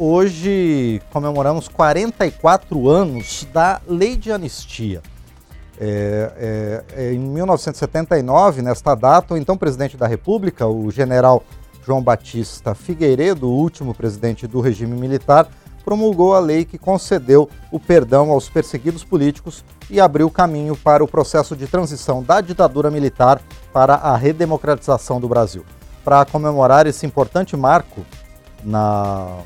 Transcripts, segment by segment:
Hoje comemoramos 44 anos da Lei de Anistia. É, é, é, em 1979, nesta data, o então presidente da República, o general João Batista Figueiredo, o último presidente do regime militar, promulgou a lei que concedeu o perdão aos perseguidos políticos e abriu caminho para o processo de transição da ditadura militar para a redemocratização do Brasil. Para comemorar esse importante marco na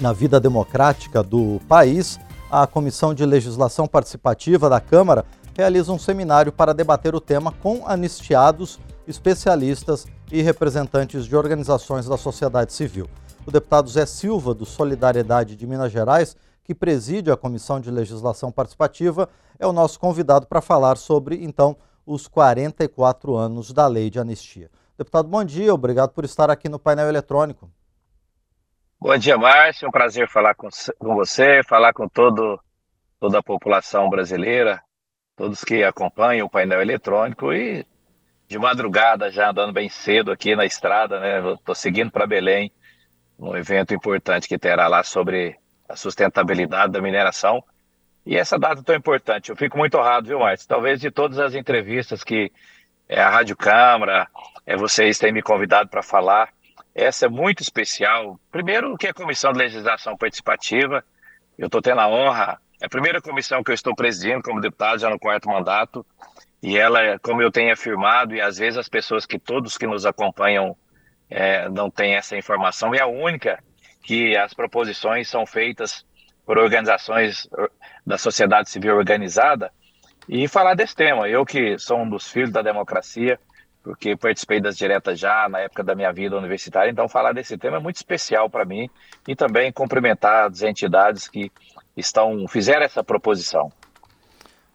na vida democrática do país, a Comissão de Legislação Participativa da Câmara realiza um seminário para debater o tema com anistiados, especialistas e representantes de organizações da sociedade civil. O deputado Zé Silva, do Solidariedade de Minas Gerais, que preside a Comissão de Legislação Participativa, é o nosso convidado para falar sobre, então, os 44 anos da lei de anistia. Deputado, bom dia, obrigado por estar aqui no painel eletrônico. Bom dia, Márcio. É um prazer falar com, com você, falar com todo, toda a população brasileira, todos que acompanham o painel eletrônico e de madrugada, já andando bem cedo aqui na estrada, né? Estou seguindo para Belém, um evento importante que terá lá sobre a sustentabilidade da mineração. E essa data tão importante, eu fico muito honrado, viu, Márcio? Talvez de todas as entrevistas que é, a Rádio Câmara, é, vocês têm me convidado para falar, essa é muito especial. Primeiro, que é a Comissão de Legislação Participativa. Eu estou tendo a honra, é a primeira comissão que eu estou presidindo como deputado, já no quarto mandato. E ela, como eu tenho afirmado, e às vezes as pessoas que todos que nos acompanham é, não têm essa informação, é a única que as proposições são feitas por organizações da sociedade civil organizada. E falar desse tema, eu que sou um dos filhos da democracia, porque participei das diretas já na época da minha vida universitária, então falar desse tema é muito especial para mim e também cumprimentar as entidades que estão fizeram essa proposição.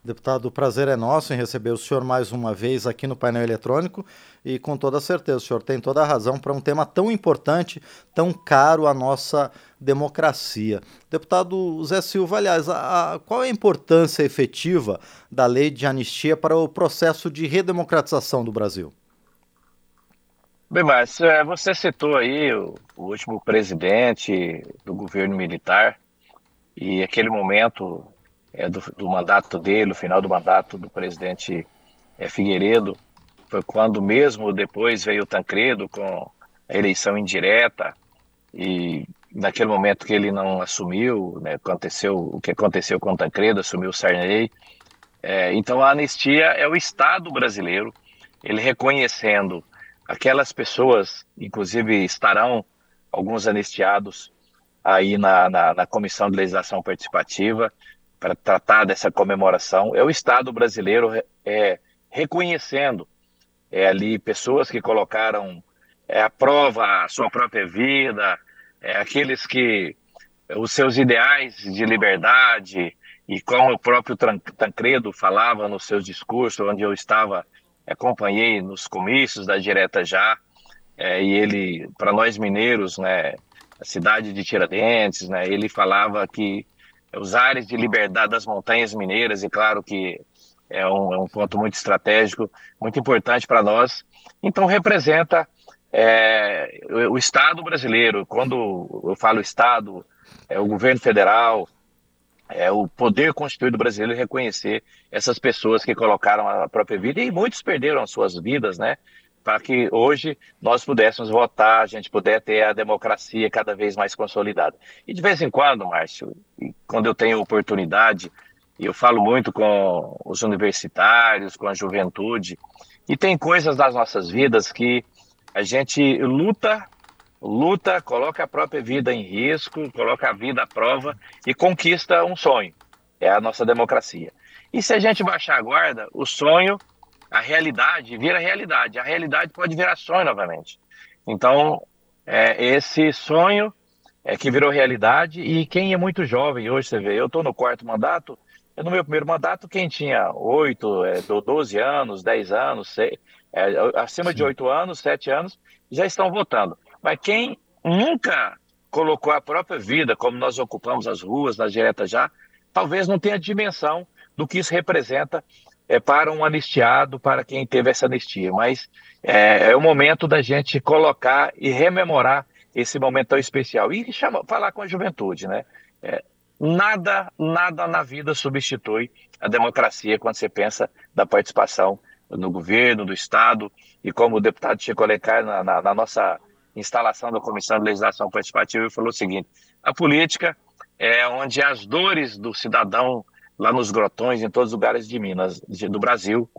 Deputado, o prazer é nosso em receber o senhor mais uma vez aqui no painel eletrônico e com toda certeza o senhor tem toda a razão para um tema tão importante, tão caro à nossa democracia. Deputado Zé Silva, aliás, a, a, qual é a importância efetiva da lei de anistia para o processo de redemocratização do Brasil? Bem, mas é, você citou aí o, o último presidente do governo militar e aquele momento é, do, do, mandato dele, o final do mandato do presidente é, Figueiredo, foi quando mesmo depois veio o Tancredo com a eleição indireta e naquele momento que ele não assumiu, né, aconteceu o que aconteceu com o Tancredo, assumiu o Sarney. É, então a anistia é o Estado brasileiro, ele reconhecendo aquelas pessoas, inclusive estarão alguns anistiados aí na, na, na Comissão de Legislação Participativa para tratar dessa comemoração. É o Estado brasileiro é, reconhecendo é, ali pessoas que colocaram é, à prova a sua própria vida, é, aqueles que os seus ideais de liberdade e como o próprio Tancredo falava nos seus discursos, onde eu estava acompanhei nos comícios da Direta Já, é, e ele, para nós mineiros, né, a cidade de Tiradentes, né, ele falava que os ares de liberdade das montanhas mineiras, e claro que é um, é um ponto muito estratégico, muito importante para nós, então representa é, o Estado brasileiro, quando eu falo Estado, é o governo federal, é, o poder constituído brasileiro reconhecer essas pessoas que colocaram a própria vida e muitos perderam as suas vidas, né? Para que hoje nós pudéssemos votar, a gente puder ter a democracia cada vez mais consolidada. E de vez em quando, Márcio, quando eu tenho oportunidade, eu falo muito com os universitários, com a juventude, e tem coisas das nossas vidas que a gente luta luta, coloca a própria vida em risco, coloca a vida à prova e conquista um sonho. É a nossa democracia. E se a gente baixar a guarda, o sonho, a realidade, vira realidade. A realidade pode virar sonho novamente. Então, é, esse sonho é que virou realidade e quem é muito jovem hoje, você vê, eu estou no quarto mandato, no meu primeiro mandato, quem tinha 8, é, 12 anos, 10 anos, 6, é, acima Sim. de 8 anos, 7 anos, já estão votando. Mas quem nunca colocou a própria vida, como nós ocupamos as ruas, nas diretas já, talvez não tenha dimensão do que isso representa é, para um anistiado, para quem teve essa anistia. Mas é, é o momento da gente colocar e rememorar esse momento tão especial. E chama, falar com a juventude, né? É, nada, nada na vida substitui a democracia quando você pensa da participação no governo, do Estado, e como o deputado Chico Alencar, na, na, na nossa instalação da Comissão de Legislação Participativa, ele falou o seguinte, a política é onde as dores do cidadão lá nos grotões, em todos os lugares de Minas, de, do Brasil,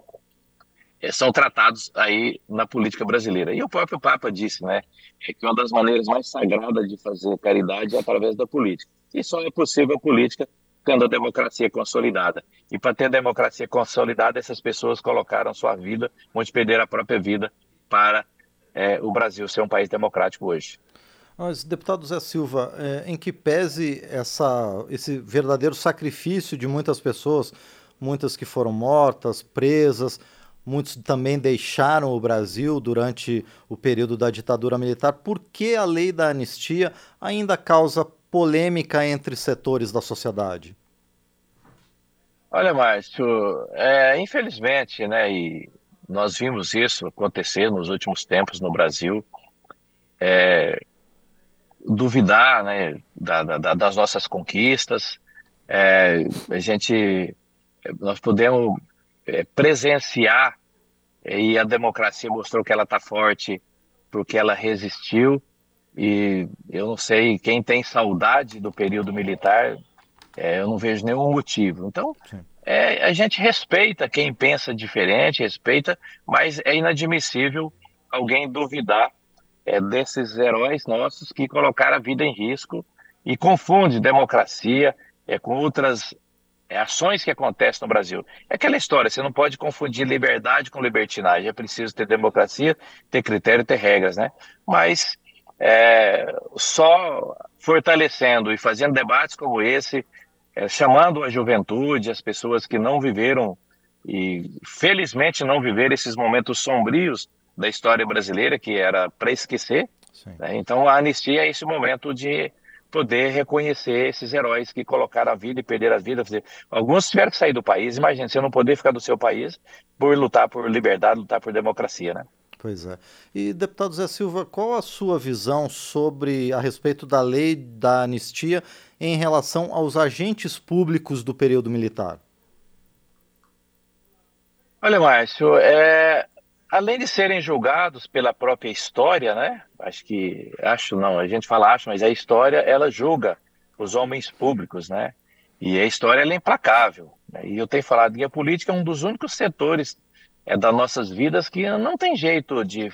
é, são tratados aí na política brasileira. E o próprio Papa disse, né, é que uma das maneiras mais sagradas de fazer caridade é através da política. E só é possível a política tendo a democracia consolidada. E para ter a democracia consolidada, essas pessoas colocaram sua vida, muitos perderam a própria vida para é, o Brasil ser um país democrático hoje. Mas, deputado Zé Silva, é, em que pese essa, esse verdadeiro sacrifício de muitas pessoas, muitas que foram mortas, presas, muitos também deixaram o Brasil durante o período da ditadura militar, por que a lei da anistia ainda causa polêmica entre setores da sociedade? Olha, Márcio, é, infelizmente, né, e nós vimos isso acontecer nos últimos tempos no Brasil, é, duvidar né, da, da, das nossas conquistas, é, a gente, nós podemos é, presenciar e a democracia mostrou que ela está forte porque ela resistiu. E eu não sei quem tem saudade do período militar, é, eu não vejo nenhum motivo. Então, é, a gente respeita quem pensa diferente, respeita, mas é inadmissível alguém duvidar é, desses heróis nossos que colocaram a vida em risco e confunde democracia é, com outras é, ações que acontecem no Brasil. É aquela história, você não pode confundir liberdade com libertinagem. É preciso ter democracia, ter critério, ter regras, né? Mas é, só fortalecendo e fazendo debates como esse, é, chamando a juventude, as pessoas que não viveram e felizmente não viveram esses momentos sombrios da história brasileira, que era para esquecer. Né? Então a anistia é esse momento de poder reconhecer esses heróis que colocaram a vida e perderam a vida. Alguns tiveram que sair do país. Imagina, você não poder ficar do seu país por lutar por liberdade, lutar por democracia, né? Pois é. E, deputado Zé Silva, qual a sua visão sobre a respeito da lei da anistia em relação aos agentes públicos do período militar? Olha, Márcio, é, além de serem julgados pela própria história, né? Acho que, acho não, a gente fala acho, mas a história ela julga os homens públicos, né? E a história é implacável. Né? E eu tenho falado que a política é um dos únicos setores é, das nossas vidas que não tem jeito de,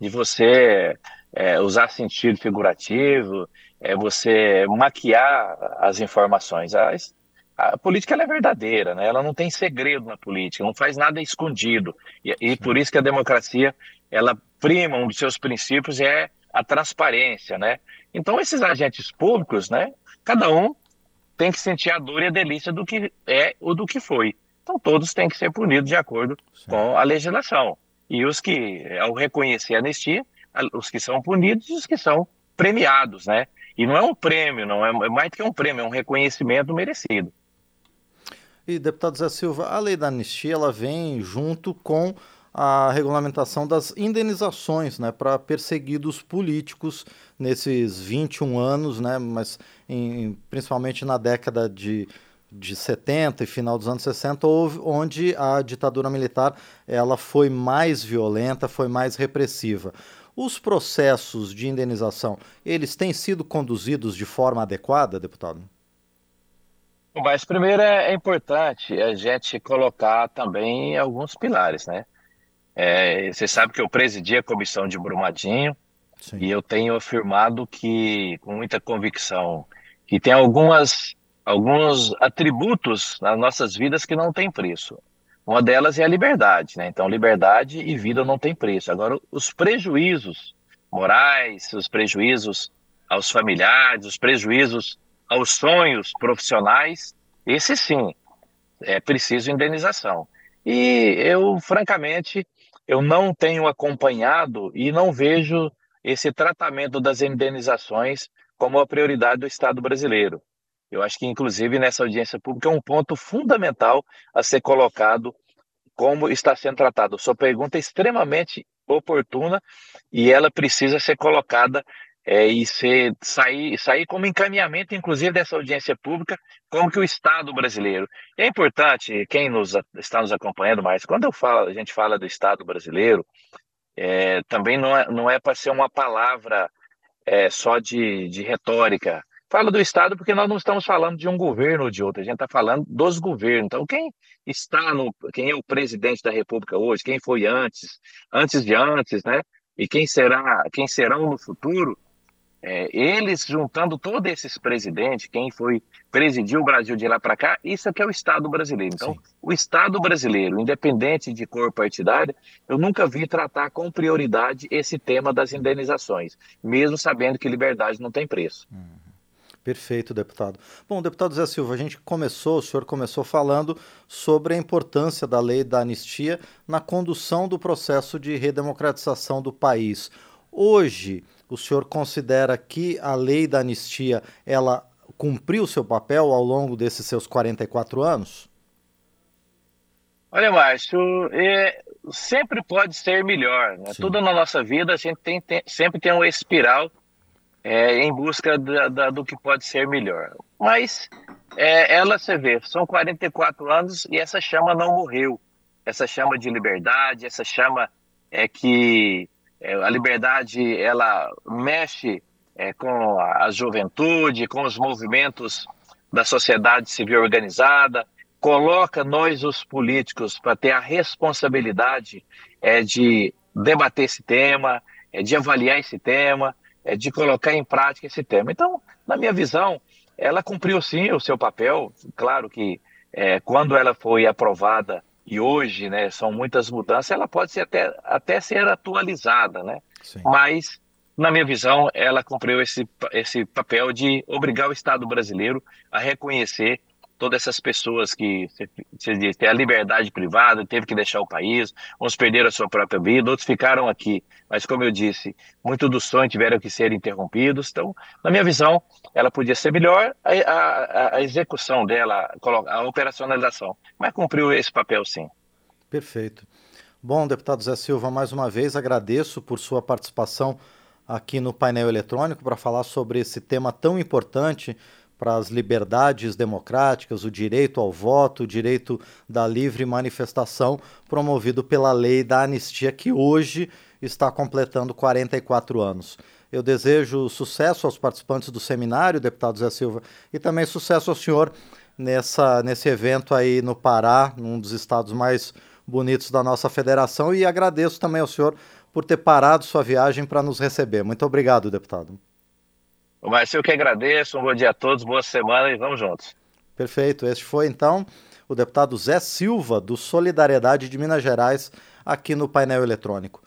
de você é, usar sentido figurativo, é você maquiar as informações. As, a política é verdadeira, né? ela não tem segredo na política, não faz nada escondido. E, e por isso que a democracia, ela prima, um dos seus princípios é a transparência. Né? Então, esses agentes públicos, né, cada um tem que sentir a dor e a delícia do que é ou do que foi. Então, todos têm que ser punidos de acordo Sim. com a legislação. E os que, ao reconhecer a anistia, os que são punidos e os que são premiados, né? E não é um prêmio, não é, é mais do que um prêmio, é um reconhecimento merecido. E, deputado Zé Silva, a lei da anistia ela vem junto com a regulamentação das indenizações né, para perseguidos políticos nesses 21 anos, né, mas em, principalmente na década de, de 70 e final dos anos 60, houve, onde a ditadura militar ela foi mais violenta, foi mais repressiva. Os processos de indenização, eles têm sido conduzidos de forma adequada, deputado? Mas primeiro é, é importante a gente colocar também alguns pilares, né? É, você sabe que eu presidi a comissão de Brumadinho Sim. e eu tenho afirmado que, com muita convicção, que tem algumas, alguns atributos nas nossas vidas que não têm preço. Uma delas é a liberdade, né? Então, liberdade e vida não tem preço. Agora, os prejuízos morais, os prejuízos aos familiares, os prejuízos aos sonhos profissionais, esse sim, é preciso indenização. E eu, francamente, eu não tenho acompanhado e não vejo esse tratamento das indenizações como a prioridade do Estado brasileiro. Eu acho que, inclusive, nessa audiência pública é um ponto fundamental a ser colocado como está sendo tratado. Sua pergunta é extremamente oportuna e ela precisa ser colocada é, e ser, sair, sair como encaminhamento, inclusive, dessa audiência pública, como que o Estado brasileiro. E é importante, quem nos, está nos acompanhando mais, quando eu falo, a gente fala do Estado brasileiro, é, também não é, não é para ser uma palavra é, só de, de retórica. Fala do Estado porque nós não estamos falando de um governo ou de outro, a gente está falando dos governos. Então, quem está no. Quem é o presidente da República hoje, quem foi antes, antes de antes, né? E quem será, quem serão no futuro, é, eles juntando todos esses presidentes, quem foi presidiu o Brasil de lá para cá, isso aqui é o Estado brasileiro. Então, Sim. o Estado brasileiro, independente de cor partidária, eu nunca vi tratar com prioridade esse tema das indenizações, mesmo sabendo que liberdade não tem preço. Hum. Perfeito, deputado. Bom, deputado Zé Silva, a gente começou, o senhor começou falando sobre a importância da lei da anistia na condução do processo de redemocratização do país. Hoje, o senhor considera que a lei da anistia ela cumpriu seu papel ao longo desses seus 44 anos? Olha, Márcio, é, sempre pode ser melhor. Né? Tudo na nossa vida a gente tem, tem sempre tem uma espiral é, em busca da, da, do que pode ser melhor. Mas é, ela, você vê, são 44 anos e essa chama não morreu. Essa chama de liberdade, essa chama é que é, a liberdade ela mexe é, com a juventude, com os movimentos da sociedade civil organizada, coloca nós, os políticos, para ter a responsabilidade é, de debater esse tema, é, de avaliar esse tema, de colocar em prática esse tema. Então, na minha visão, ela cumpriu sim o seu papel. Claro que é, quando ela foi aprovada e hoje, né, são muitas mudanças, ela pode ser até, até ser atualizada, né? Sim. Mas, na minha visão, ela cumpriu esse, esse papel de obrigar o Estado brasileiro a reconhecer todas essas pessoas que têm a liberdade privada, teve que deixar o país, uns perderam a sua própria vida, outros ficaram aqui. Mas, como eu disse, muito do sonho tiveram que ser interrompidos. Então, na minha visão, ela podia ser melhor a, a, a execução dela, a operacionalização. Mas cumpriu esse papel, sim. Perfeito. Bom, deputado Zé Silva, mais uma vez agradeço por sua participação aqui no painel eletrônico para falar sobre esse tema tão importante para as liberdades democráticas, o direito ao voto, o direito da livre manifestação, promovido pela lei da anistia, que hoje está completando 44 anos. Eu desejo sucesso aos participantes do seminário, deputado Zé Silva, e também sucesso ao senhor nessa, nesse evento aí no Pará, um dos estados mais bonitos da nossa federação, e agradeço também ao senhor por ter parado sua viagem para nos receber. Muito obrigado, deputado. Mas eu que agradeço, um bom dia a todos, boa semana e vamos juntos. Perfeito. Este foi então o deputado Zé Silva, do Solidariedade de Minas Gerais, aqui no painel eletrônico.